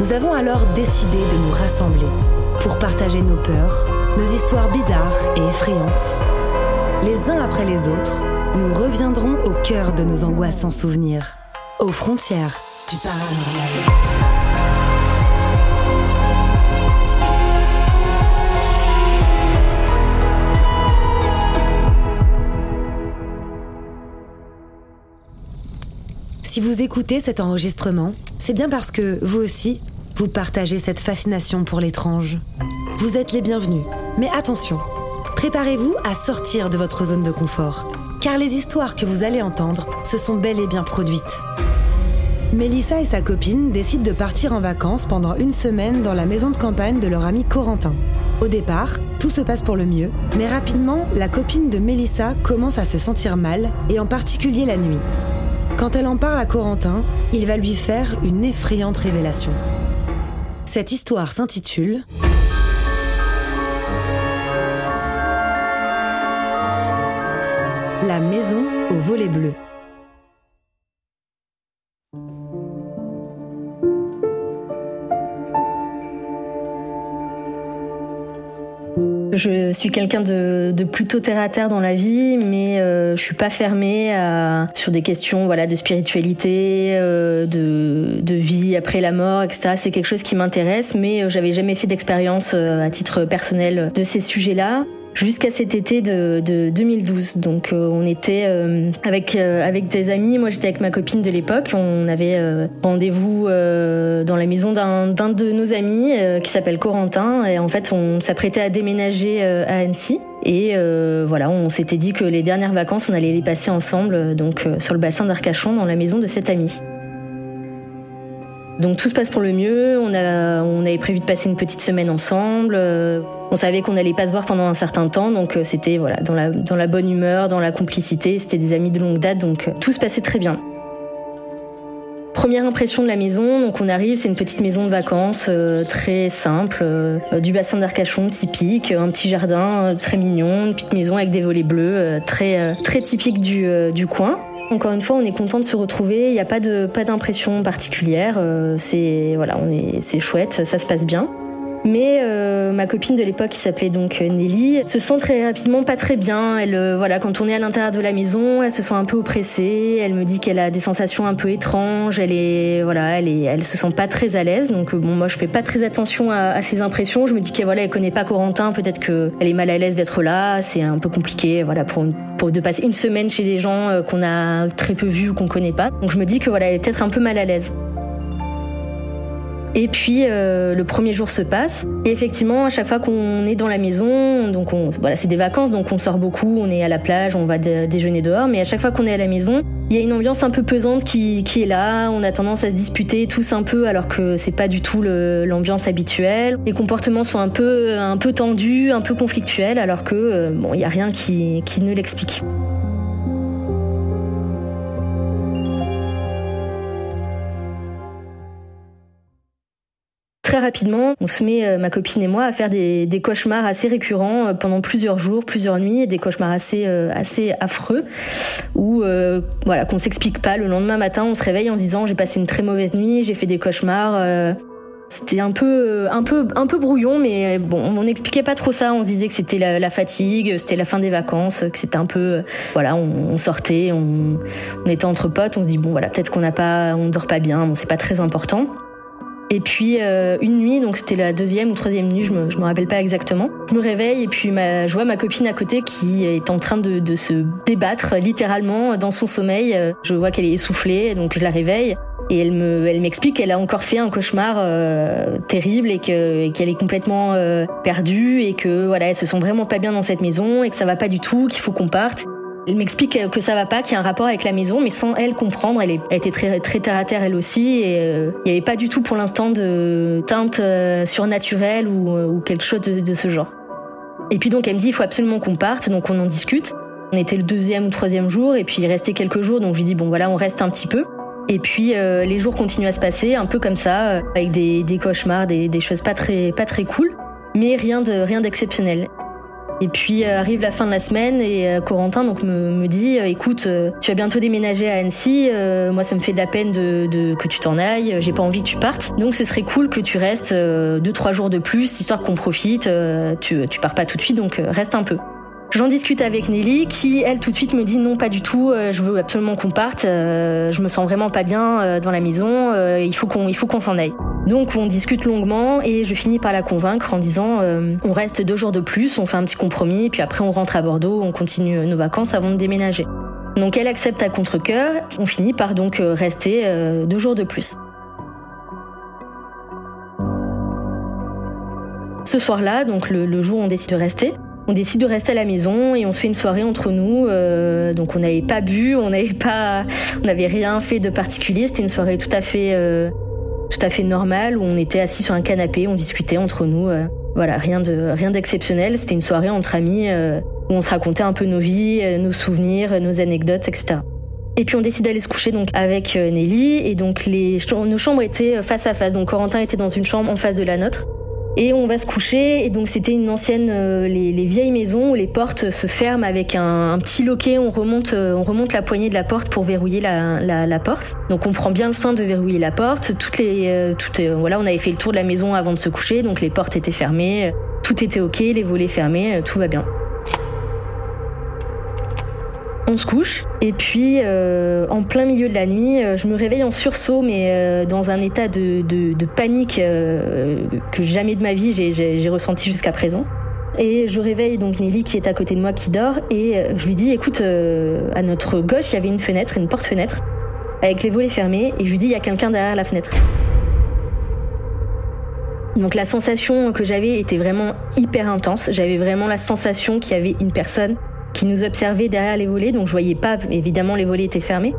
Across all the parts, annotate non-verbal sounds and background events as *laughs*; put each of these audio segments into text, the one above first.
Nous avons alors décidé de nous rassembler pour partager nos peurs, nos histoires bizarres et effrayantes. Les uns après les autres, nous reviendrons au cœur de nos angoisses sans souvenirs, aux frontières du paranormal. Si vous écoutez cet enregistrement, c'est bien parce que vous aussi, vous partagez cette fascination pour l'étrange. Vous êtes les bienvenus. Mais attention, préparez-vous à sortir de votre zone de confort, car les histoires que vous allez entendre se sont bel et bien produites. Mélissa et sa copine décident de partir en vacances pendant une semaine dans la maison de campagne de leur ami Corentin. Au départ, tout se passe pour le mieux, mais rapidement, la copine de Mélissa commence à se sentir mal, et en particulier la nuit. Quand elle en parle à Corentin, il va lui faire une effrayante révélation. Cette histoire s'intitule La maison au volet bleu. Je suis quelqu'un de, de, plutôt terre à terre dans la vie, mais euh, je suis pas fermée sur des questions voilà de spiritualité, euh, de, de vie après la mort, etc. C'est quelque chose qui m'intéresse, mais euh, j'avais jamais fait d'expérience euh, à titre personnel de ces sujets-là jusqu'à cet été de, de 2012. Donc euh, on était euh, avec euh, avec des amis. Moi j'étais avec ma copine de l'époque. On avait rendez-vous dans la maison d'un d'un de nos amis qui s'appelle Corentin. Et en fait on s'apprêtait à déménager à Annecy. Et voilà, on s'était dit que les dernières vacances on allait les passer ensemble, donc sur le bassin d'Arcachon dans la maison de cet ami. Donc tout se passe pour le mieux. On a, on avait prévu de passer une petite semaine ensemble. On savait qu'on n'allait pas se voir pendant un certain temps, donc euh, c'était voilà dans la dans la bonne humeur, dans la complicité. C'était des amis de longue date, donc euh, tout se passait très bien. Première impression de la maison, donc on arrive, c'est une petite maison de vacances euh, très simple, du bassin d'Arcachon typique, un petit jardin très mignon, une petite maison avec des volets bleus, très très typique du, du coin. Encore une fois, on est content de se retrouver. Il n'y a pas de pas d'impression particulière. c'est voilà, on est c'est chouette, ça se passe bien. Mais euh, ma copine de l'époque, qui s'appelait donc Nelly, se sent très rapidement pas très bien. Elle, euh, voilà, quand on est à l'intérieur de la maison, elle se sent un peu oppressée. Elle me dit qu'elle a des sensations un peu étranges. Elle est, voilà, elle est, elle se sent pas très à l'aise. Donc bon, moi, je fais pas très attention à, à ses impressions. Je me dis qu'elle voilà, elle connaît pas Corentin. Peut-être qu'elle est mal à l'aise d'être là. C'est un peu compliqué, voilà, pour, pour de passer une semaine chez des gens euh, qu'on a très peu vus ou qu'on connaît pas. Donc je me dis que voilà, elle est peut-être un peu mal à l'aise. Et puis euh, le premier jour se passe et effectivement à chaque fois qu'on est dans la maison, donc on, voilà c'est des vacances donc on sort beaucoup, on est à la plage, on va déjeuner dehors, mais à chaque fois qu'on est à la maison, il y a une ambiance un peu pesante qui, qui est là, on a tendance à se disputer tous un peu alors que c'est pas du tout l'ambiance habituelle. Les comportements sont un peu un peu tendus, un peu conflictuels alors que euh, bon il y a rien qui, qui ne l'explique. Très rapidement, on se met, euh, ma copine et moi, à faire des, cauchemars assez récurrents euh, pendant plusieurs jours, plusieurs nuits, des cauchemars assez, euh, assez affreux, où voilà, qu'on s'explique pas. Le lendemain matin, on se réveille en disant j'ai passé une très mauvaise nuit, j'ai fait des cauchemars. C'était un peu, un peu, un peu brouillon, mais bon, on n'expliquait pas trop ça. On se disait que c'était la, fatigue, c'était la fin des vacances, que c'était un peu, voilà, on, on sortait, on, on, était entre potes. On se dit bon, voilà, peut-être qu'on n'a pas, on dort pas bien, bon, c'est pas très important. Et puis euh, une nuit, donc c'était la deuxième ou troisième nuit, je me, je me rappelle pas exactement. Je me réveille et puis ma, je vois ma copine à côté qui est en train de, de se débattre littéralement dans son sommeil. Je vois qu'elle est essoufflée, donc je la réveille. Et elle me, elle m'explique qu'elle a encore fait un cauchemar euh, terrible et que qu'elle est complètement euh, perdue et que voilà, elle se sent vraiment pas bien dans cette maison et que ça va pas du tout, qu'il faut qu'on parte. Elle m'explique que ça va pas, qu'il y a un rapport avec la maison, mais sans elle comprendre. Elle, était très, très terre à terre elle aussi, et euh, il n'y avait pas du tout pour l'instant de teinte euh, surnaturelle ou, euh, ou, quelque chose de, ce genre. Et puis donc elle me dit il faut absolument qu'on parte, donc on en discute. On était le deuxième ou troisième jour, et puis il restait quelques jours, donc je lui dis bon voilà on reste un petit peu. Et puis les jours continuent à se passer, un peu comme ça, avec des, des cauchemars, des, des, choses pas très pas très cool, mais rien de rien d'exceptionnel. Et puis euh, arrive la fin de la semaine et euh, Corentin donc me, me dit euh, écoute tu vas bientôt déménager à Annecy moi ça me fait de la peine de, de que tu t'en ailles j'ai pas envie que tu partes donc ce serait cool que tu restes deux trois jours de plus histoire qu'on profite tu tu pars pas tout de suite donc reste un peu J'en discute avec Nelly qui, elle, tout de suite me dit non, pas du tout, euh, je veux absolument qu'on parte, euh, je me sens vraiment pas bien euh, dans la maison, il faut qu'on il faut qu'on s'en aille. Donc on discute longuement et je finis par la convaincre en disant on reste deux jours de plus, on fait un petit compromis, puis après on rentre à Bordeaux, on continue nos vacances avant de déménager. Donc elle accepte à contre-cœur, on finit par donc rester deux jours de plus. Ce soir-là, donc le, jour où on décide de rester, on décide de rester à la maison et on se fait une soirée entre nous. Euh, donc on n'avait pas bu, on n'avait pas, on n'avait rien fait de particulier. C'était une soirée tout à fait, euh, tout à fait normale où on était assis sur un canapé, on discutait entre nous. Euh, voilà, rien de, rien d'exceptionnel. C'était une soirée entre amis euh, où on se racontait un peu nos vies, euh, nos souvenirs, nos anecdotes, etc. Et puis on décide d'aller se coucher donc avec Nelly et donc les nos chambres étaient face à face. Donc Corentin était dans une chambre en face de la nôtre. Et on va se coucher. Et donc c'était une ancienne, euh, les, les, vieilles maisons où les portes se ferment avec un, petit loquet. On remonte, euh, on remonte la poignée de la porte pour verrouiller la, la, la, porte. Donc on prend bien le soin de verrouiller la porte. Toutes les, euh, toutes, voilà, on avait fait le tour de la maison avant de se coucher, donc les portes étaient fermées, tout était ok, les volets fermés, tout va bien on se couche. Et puis, euh, en plein milieu de la nuit, euh, je me réveille en sursaut, mais euh, dans un état de, panique que jamais de ma vie j'ai ressenti jusqu'à présent. Et je réveille donc Nelly qui est à côté de moi, qui dort, et je lui dis, écoute, à notre gauche, il y avait une fenêtre, une porte-fenêtre, avec les volets fermés, et je lui dis, il y a quelqu'un derrière la fenêtre. Donc la sensation que j'avais était vraiment hyper intense. J'avais vraiment la sensation qu'il y avait une personne qui nous observait derrière les volets, donc je voyais pas, évidemment les volets étaient fermés.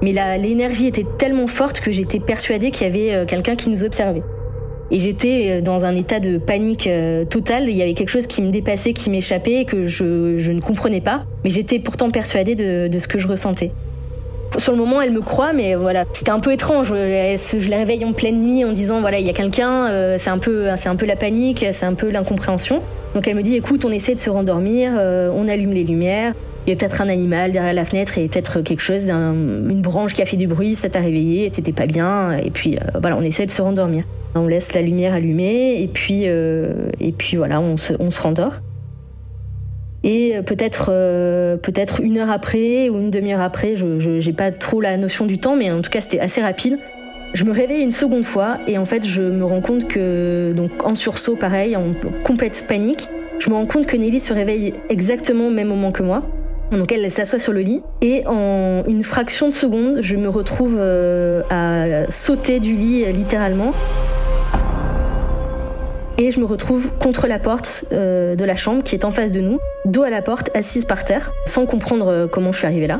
Mais l'énergie était tellement forte que j'étais persuadée qu'il y avait euh, quelqu'un qui nous observait. Et j'étais euh, dans un état de panique euh, totale. Il y avait quelque chose qui me dépassait, qui m'échappait, que je, je, ne comprenais pas. Mais j'étais pourtant persuadée de, de, ce que je ressentais. Sur le moment, elle me croit, mais voilà, c'était un peu étrange. Je la réveille en pleine nuit en disant voilà, il y a quelqu'un. C'est un peu, un peu la panique, c'est un peu l'incompréhension. Donc elle me dit écoute, on essaie de se rendormir, euh, on allume les lumières. Il y a peut-être un animal derrière la fenêtre et peut-être quelque chose, un, une branche qui a fait du bruit, ça t'a réveillé, t'étais pas bien. Et puis euh, voilà, on essaie de se rendormir. On laisse la lumière allumée et puis, et puis voilà, on se, on se rendort. Et peut-être peut-être une heure après ou une demi-heure après, je n'ai pas trop la notion du temps, mais en tout cas c'était assez rapide. Je me réveille une seconde fois et en fait je me rends compte que, donc en sursaut pareil, en complète panique, je me rends compte que Nelly se réveille exactement au même moment que moi. Donc elle, s'assoit sur le lit et en une fraction de seconde, je me retrouve euh, à sauter du lit littéralement. Et je me retrouve contre la porte euh, de la chambre qui est en face de nous, dos à la porte, assise par terre, sans comprendre euh, comment je suis arrivée là.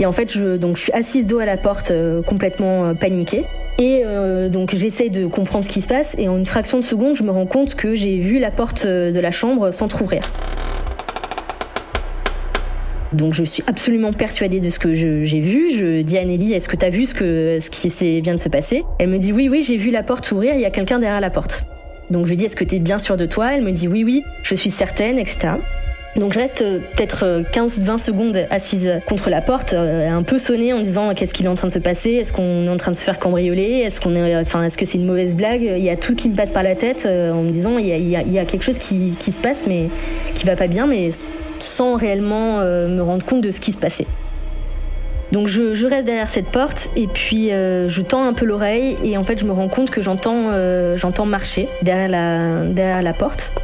Et en fait, je, suis assise dos à la porte, euh, complètement paniquée. Et donc j'essaie de comprendre ce qui se passe et en une fraction de seconde, je me rends compte que j'ai vu la porte de la chambre s'entrouvrir. Donc je suis absolument persuadée de ce que j'ai vu. Je dis à Nelly, est-ce que tu as vu ce, que, ce qui vient de se passer? Elle me dit oui, oui, j'ai vu la porte s'ouvrir, il y a quelqu'un derrière la porte. Donc je lui dis, est-ce que tu es bien sûre de toi? Elle me dit oui, oui, je suis certaine, etc. Donc je reste euh, peut-être 15-20 euh, secondes assise contre la porte, euh, un peu sonnée en disant qu'est-ce qu'il est en train de se passer, est-ce qu'on est en train de se faire cambrioler, est-ce qu'on est, enfin est-ce que c'est une mauvaise blague? Il y a tout qui me passe par la tête en me disant il y a, il y a, quelque chose qui, qui, se passe mais qui va pas bien, mais sans réellement me rendre compte de ce qui se passait. Donc je, reste derrière cette porte et puis je tends un peu l'oreille et en fait je me rends compte que j'entends j'entends marcher derrière la derrière la porte.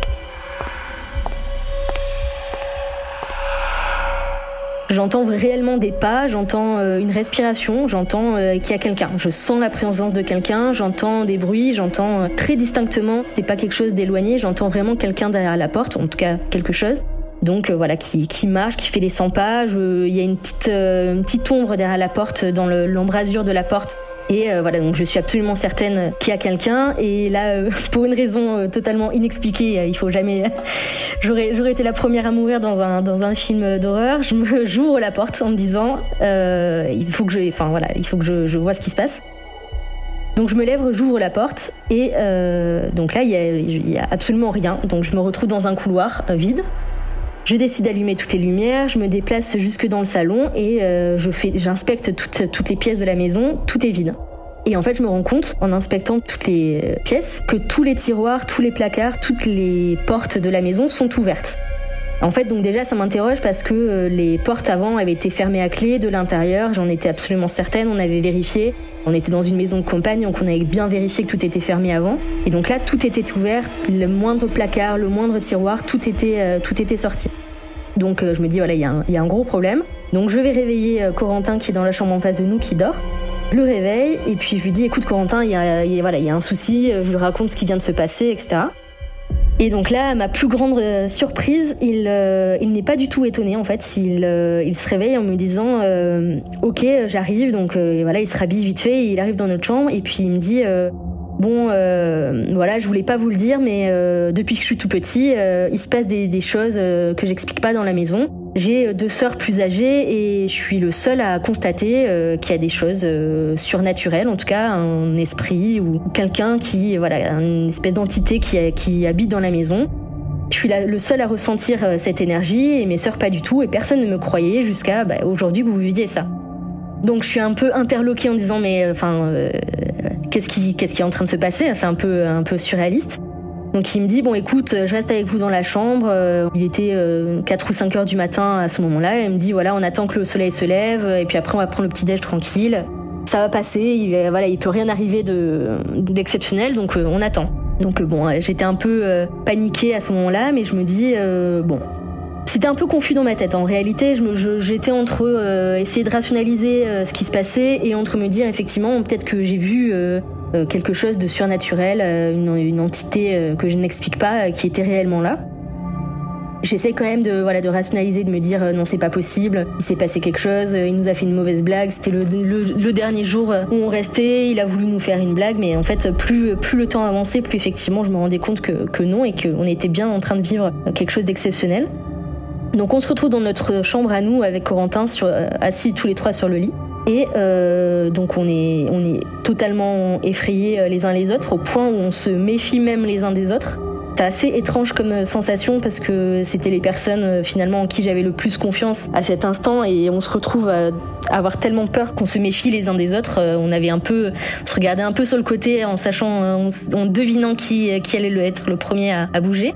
J'entends réellement des pas, j'entends euh, une respiration, j'entends euh, qu'il y a quelqu'un. Je sens la présence de quelqu'un, j'entends des bruits, j'entends euh, très distinctement, c'est pas quelque chose d'éloigné, j'entends vraiment quelqu'un derrière la porte, en tout cas quelque chose. Donc voilà, qui, qui marche, qui fait les 100 pas. Il y a une petite, une petite ombre derrière la porte, dans l'embrasure de la porte. Et euh, voilà, donc je suis absolument certaine qu'il y a quelqu'un. Et là, euh, *laughs* pour une raison euh, totalement inexpliquée, il faut jamais. *laughs* j'aurais, j'aurais été la première à mourir dans un dans un film d'horreur. Je me *laughs* j'ouvre la porte en me disant, il faut que je, enfin voilà, il faut que je, je vois ce qui se passe. Donc je me lève, j'ouvre la porte et donc là il y y a, absolument rien. Donc je me retrouve dans un couloir vide. Je décide d'allumer toutes les lumières, je me déplace jusque dans le salon et euh, j'inspecte toutes, toutes les pièces de la maison, tout est vide. Et en fait, je me rends compte, en inspectant toutes les euh, pièces, que tous les tiroirs, tous les placards, toutes les portes de la maison sont ouvertes. En fait, donc déjà, ça m'interroge parce que euh, les portes avant avaient été fermées à clé de l'intérieur. J'en étais absolument certaine. On avait vérifié. On était dans une maison de campagne, donc on avait bien vérifié que tout était fermé avant. Et donc là, tout était ouvert. Le moindre placard, le moindre tiroir, tout était, tout était sorti. Donc euh, je me dis, voilà, il y, a un gros problème. Donc je vais réveiller euh, Corentin qui est dans la chambre en face de nous, qui dort. Je le réveille et puis je lui dis, écoute Corentin, il y a, voilà, il y a un souci, euh, je lui raconte ce qui vient de se passer, etc. Et donc là, ma plus grande surprise, il, il n'est pas du tout étonné en fait. Il, il se réveille en me disant Ok, j'arrive. Donc voilà, il se rhabille vite fait, il arrive dans notre chambre et puis il me dit Bon, euh, voilà, je voulais pas vous le dire, mais euh, depuis que je suis tout petit, euh, il se passe des, des choses euh, que j'explique pas dans la maison. J'ai deux sœurs plus âgées et je suis le seul à constater qu'il y a des choses surnaturelles, en tout cas un esprit ou quelqu'un qui, voilà, une espèce d'entité qui, qui habite dans la maison. Je suis le seul à ressentir cette énergie et mes sœurs pas du tout et personne ne me croyait jusqu'à bah, aujourd'hui que vous viviez ça. Donc je suis un peu interloquée en disant mais enfin qu'est-ce qui, qu'est-ce qui est en train de se passer? C'est un peu, un peu surréaliste. Donc il me dit bon écoute je reste avec vous dans la chambre. Euh, il était 4 euh, ou 5 heures du matin à ce moment-là. Il me dit voilà on attend que le soleil se lève et puis après on va prendre le petit déj tranquille. Ça va passer. Il, euh, voilà il peut rien arriver de d'exceptionnel donc on attend. Donc bon j'étais un peu paniquée à ce moment-là mais je me dis bon c'était un peu confus dans ma tête. En réalité, j'étais entre euh, essayer de rationaliser euh, ce qui se passait et entre me dire effectivement peut-être que j'ai vu euh, quelque chose de surnaturel, une, entité que je n'explique pas, qui était réellement là. J'essaie quand même de voilà de rationaliser, de me dire non c'est pas possible, il s'est passé quelque chose, il nous a fait une mauvaise blague, c'était le, dernier jour où on restait, il a voulu nous faire une blague, mais en fait plus plus le temps avançait, plus effectivement je me rendais compte que, que non et qu'on était bien en train de vivre quelque chose d'exceptionnel. Donc on se retrouve dans notre chambre à nous avec Corentin sur, euh, assis tous les trois sur le lit. Et euh, donc on est, on est totalement effrayés euh, les uns les autres au point où on se méfie même les uns des autres. c'était assez étrange comme sensation parce que c'était les personnes finalement en qui j'avais le plus confiance à cet instant et on se retrouve à avoir tellement peur qu'on se méfie les uns des autres. On avait un peu, on se regardait un peu sur le côté en sachant, en, devinant qui, qui allait être le premier à bouger.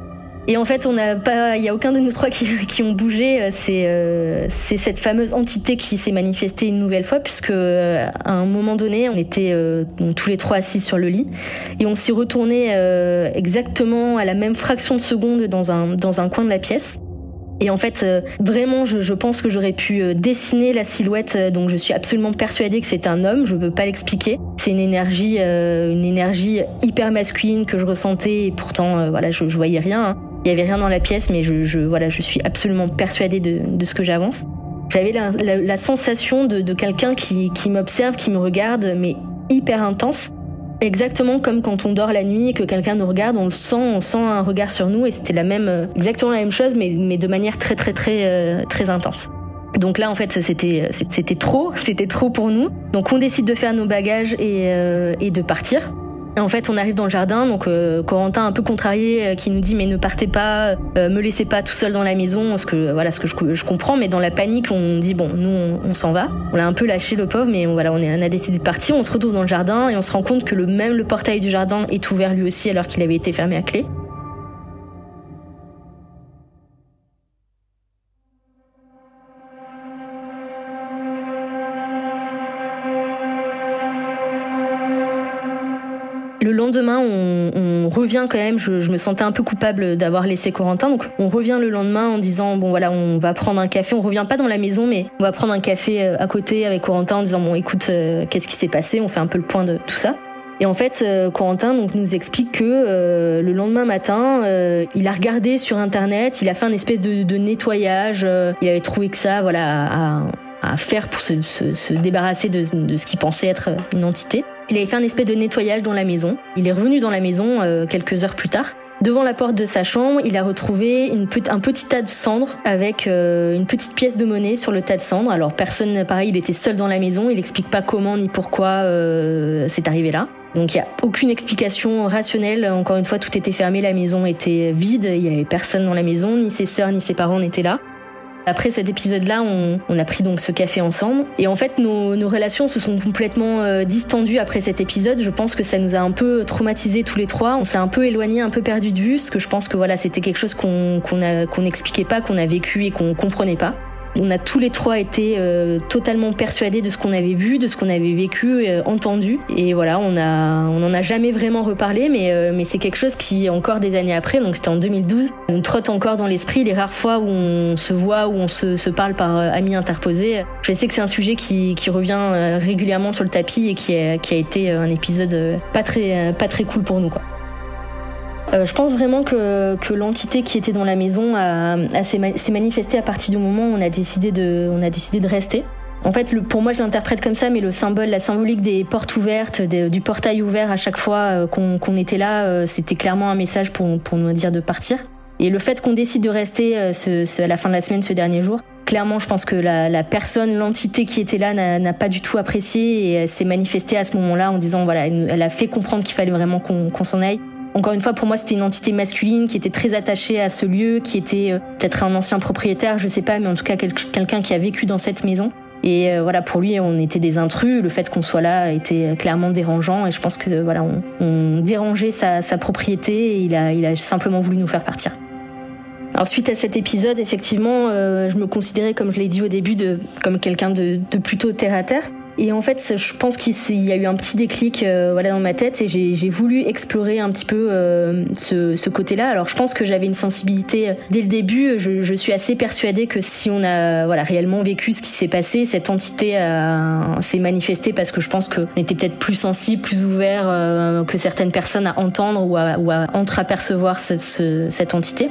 Et en fait, on n'a pas, il y a aucun de nous trois qui, *laughs* qui ont bougé. C'est euh, cette fameuse entité qui s'est manifestée une nouvelle fois, puisque euh, à un moment donné, on était euh, tous les trois assis sur le lit et on s'est retourné euh, exactement à la même fraction de seconde dans un dans un coin de la pièce. Et en fait, vraiment, je, je, pense que j'aurais pu dessiner la silhouette. Donc, je suis absolument persuadée que c'est un homme. Je peux pas l'expliquer. C'est une énergie, une énergie hyper masculine que je ressentais. Et pourtant, voilà, je, je voyais rien. Hein. Il y avait rien dans la pièce, mais je, voilà, je suis absolument persuadée de, ce que j'avance. J'avais la, sensation de, quelqu'un qui, qui m'observe, qui me regarde, mais hyper intense. Exactement comme quand on dort la nuit et que quelqu'un nous regarde, on le sent, on sent un regard sur nous et c'était la même, euh, exactement la même chose, mais, mais de manière très très très euh, très intense. Donc là, en fait, c'était c'était trop, c'était trop pour nous. Donc on décide de faire nos bagages et, euh, et de partir. En fait, on arrive dans le jardin, donc euh, Corentin un peu contrarié euh, qui nous dit mais ne partez pas, euh, me laissez pas tout seul dans la maison, ce que voilà ce que je, comprends, mais dans la panique on dit bon nous on, s'en va. On l'a un peu lâché le pauvre, mais on, voilà on, est, on a décidé de partir. On se retrouve dans le jardin et on se rend compte que le même le portail du jardin est ouvert lui aussi alors qu'il avait été fermé à clé. Lendemain, on, revient quand même. Je, me sentais un peu coupable d'avoir laissé Corentin, donc on revient le lendemain en disant bon voilà, on va prendre un café. On revient pas dans la maison, mais on va prendre un café euh, à côté avec Corentin en disant bon écoute, euh, qu'est-ce qui s'est passé? On fait un peu le point de tout ça. Et en fait, euh, Corentin donc nous explique que le lendemain matin, il a regardé sur internet, il a fait un espèce de, nettoyage. il avait trouvé que ça, voilà, à, faire pour se, se, se débarrasser de ce qu'il pensait être une entité. Il avait fait un espèce de nettoyage dans la maison. Il est revenu dans la maison euh, quelques heures plus tard. Devant la porte de sa chambre, il a retrouvé un petit tas de cendres avec euh, une petite pièce de monnaie sur le tas de cendres. Alors personne, pareil, il était seul dans la maison. Il explique pas comment ni pourquoi euh, c'est arrivé là. Donc il y a aucune explication rationnelle. Encore une fois, tout était fermé, la maison était vide, il y avait personne dans la maison, ni ses sœurs ni ses parents n'étaient là. Après cet épisode-là, on, on, a pris donc ce café ensemble. Et en fait, nos, nos relations se sont complètement euh, distendues après cet épisode. Je pense que ça nous a un peu traumatisés tous les trois. On s'est un peu éloignés, un peu perdu de vue, parce que je pense que voilà, c'était quelque chose qu'on qu'on n'expliquait pas, qu'on a vécu et qu'on comprenait pas. On a tous les trois été euh, totalement persuadés de ce qu'on avait vu, de ce qu'on avait vécu, euh, entendu. Et voilà, on a, on en a jamais vraiment reparlé, mais euh, mais c'est quelque chose qui encore des années après, donc c'était en 2012, on trotte encore dans l'esprit les rares fois où on se voit, où on se, se parle par amis interposés. Je sais que c'est un sujet qui, qui revient régulièrement sur le tapis et qui a, qui a été un épisode pas très pas très cool pour nous quoi. Euh, je pense vraiment que, que l'entité qui était dans la maison a, a s'est manifestée à partir du moment où on a décidé de, on a décidé de rester. En fait, le, pour moi, je l'interprète comme ça, mais le symbole, la symbolique des portes ouvertes, du portail ouvert à chaque fois euh, qu'on qu'on était là, euh, c'était clairement un message pour, pour nous dire de partir. Et le fait qu'on décide de rester euh, ce, ce, à la fin de la semaine, ce dernier jour, clairement, je pense que la, la personne, l'entité qui était là n'a pas du tout apprécié et s'est manifestée à ce moment-là en disant, voilà, elle, elle a fait comprendre qu'il fallait vraiment qu'on qu'on s'en aille. Encore une fois, pour moi, c'était une entité masculine qui était très attachée à ce lieu, qui était euh, peut-être un ancien propriétaire, je sais pas, mais en tout cas quelqu'un qui a vécu dans cette maison. Et euh, voilà, pour lui, on était des intrus. Le fait qu'on soit là était euh, clairement dérangeant. Et je pense que voilà, on, dérangeait sa, propriété. Et il a, simplement voulu nous faire partir. Alors suite à cet épisode, effectivement, je me considérais, comme je l'ai dit au début, comme quelqu'un de, de plutôt terre à terre. Et en fait, je pense qu'il y a eu un petit déclic euh, voilà dans ma tête et j'ai voulu explorer un petit peu euh, ce, côté-là. Alors, je pense que j'avais une sensibilité euh, dès le début. Je, suis assez persuadée que si on a voilà réellement vécu ce qui s'est passé, cette entité s'est manifestée parce que je pense qu'on était peut-être plus sensible, plus ouvert que certaines personnes à entendre ou à, ou à entreapercevoir cette, ce, cette entité.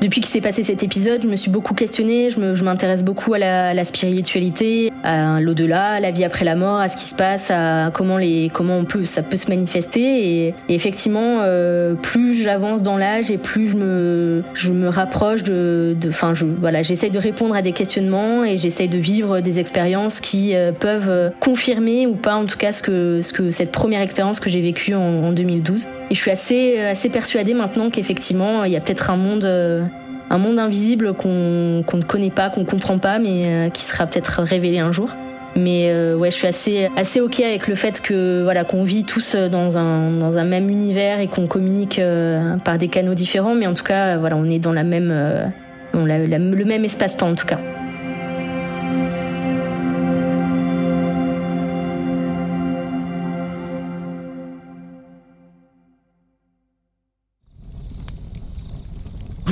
Depuis qu'il s'est passé cet épisode, je me suis beaucoup questionnée, je m'intéresse beaucoup à la, spiritualité, à l'au-delà, à la vie après la mort, à ce qui se passe, à comment les comment on peut ça peut se manifester et, effectivement euh, plus j'avance dans l'âge et plus je me je me rapproche de enfin je voilà, j'essaye de répondre à des questionnements et j'essaye de vivre des expériences qui euh, peuvent confirmer ou pas en tout cas ce que ce que cette première expérience que j'ai vécue en 2012. Et je suis assez, assez persuadée maintenant qu'effectivement, il y a peut-être un monde, un monde invisible qu'on qu'on ne connaît pas, qu'on comprend pas, mais qui sera peut-être révélé un jour. Mais euh, ouais, je suis assez assez ok avec le fait que voilà qu'on vit tous dans un dans un même univers et qu'on communique euh, par des canaux différents. Mais en tout cas, voilà, on est dans la même euh, dans le même espace-temps en tout cas.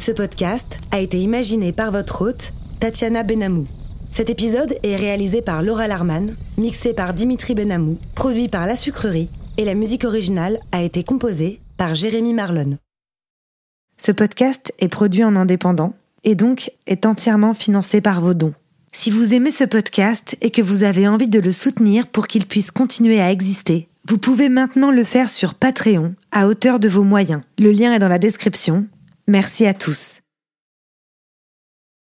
Ce podcast a été imaginé par votre hôte, Tatiana Benamou. Cet épisode est réalisé par Laura Larman, mixé par Dimitri Benamou, produit par La Sucrerie et la musique originale a été composée par Jérémy Marlon. Ce podcast est produit en indépendant et donc est entièrement financé par vos dons. Si vous aimez ce podcast et que vous avez envie de le soutenir pour qu'il puisse continuer à exister, vous pouvez maintenant le faire sur Patreon à hauteur de vos moyens. Le lien est dans la description Merci à tous.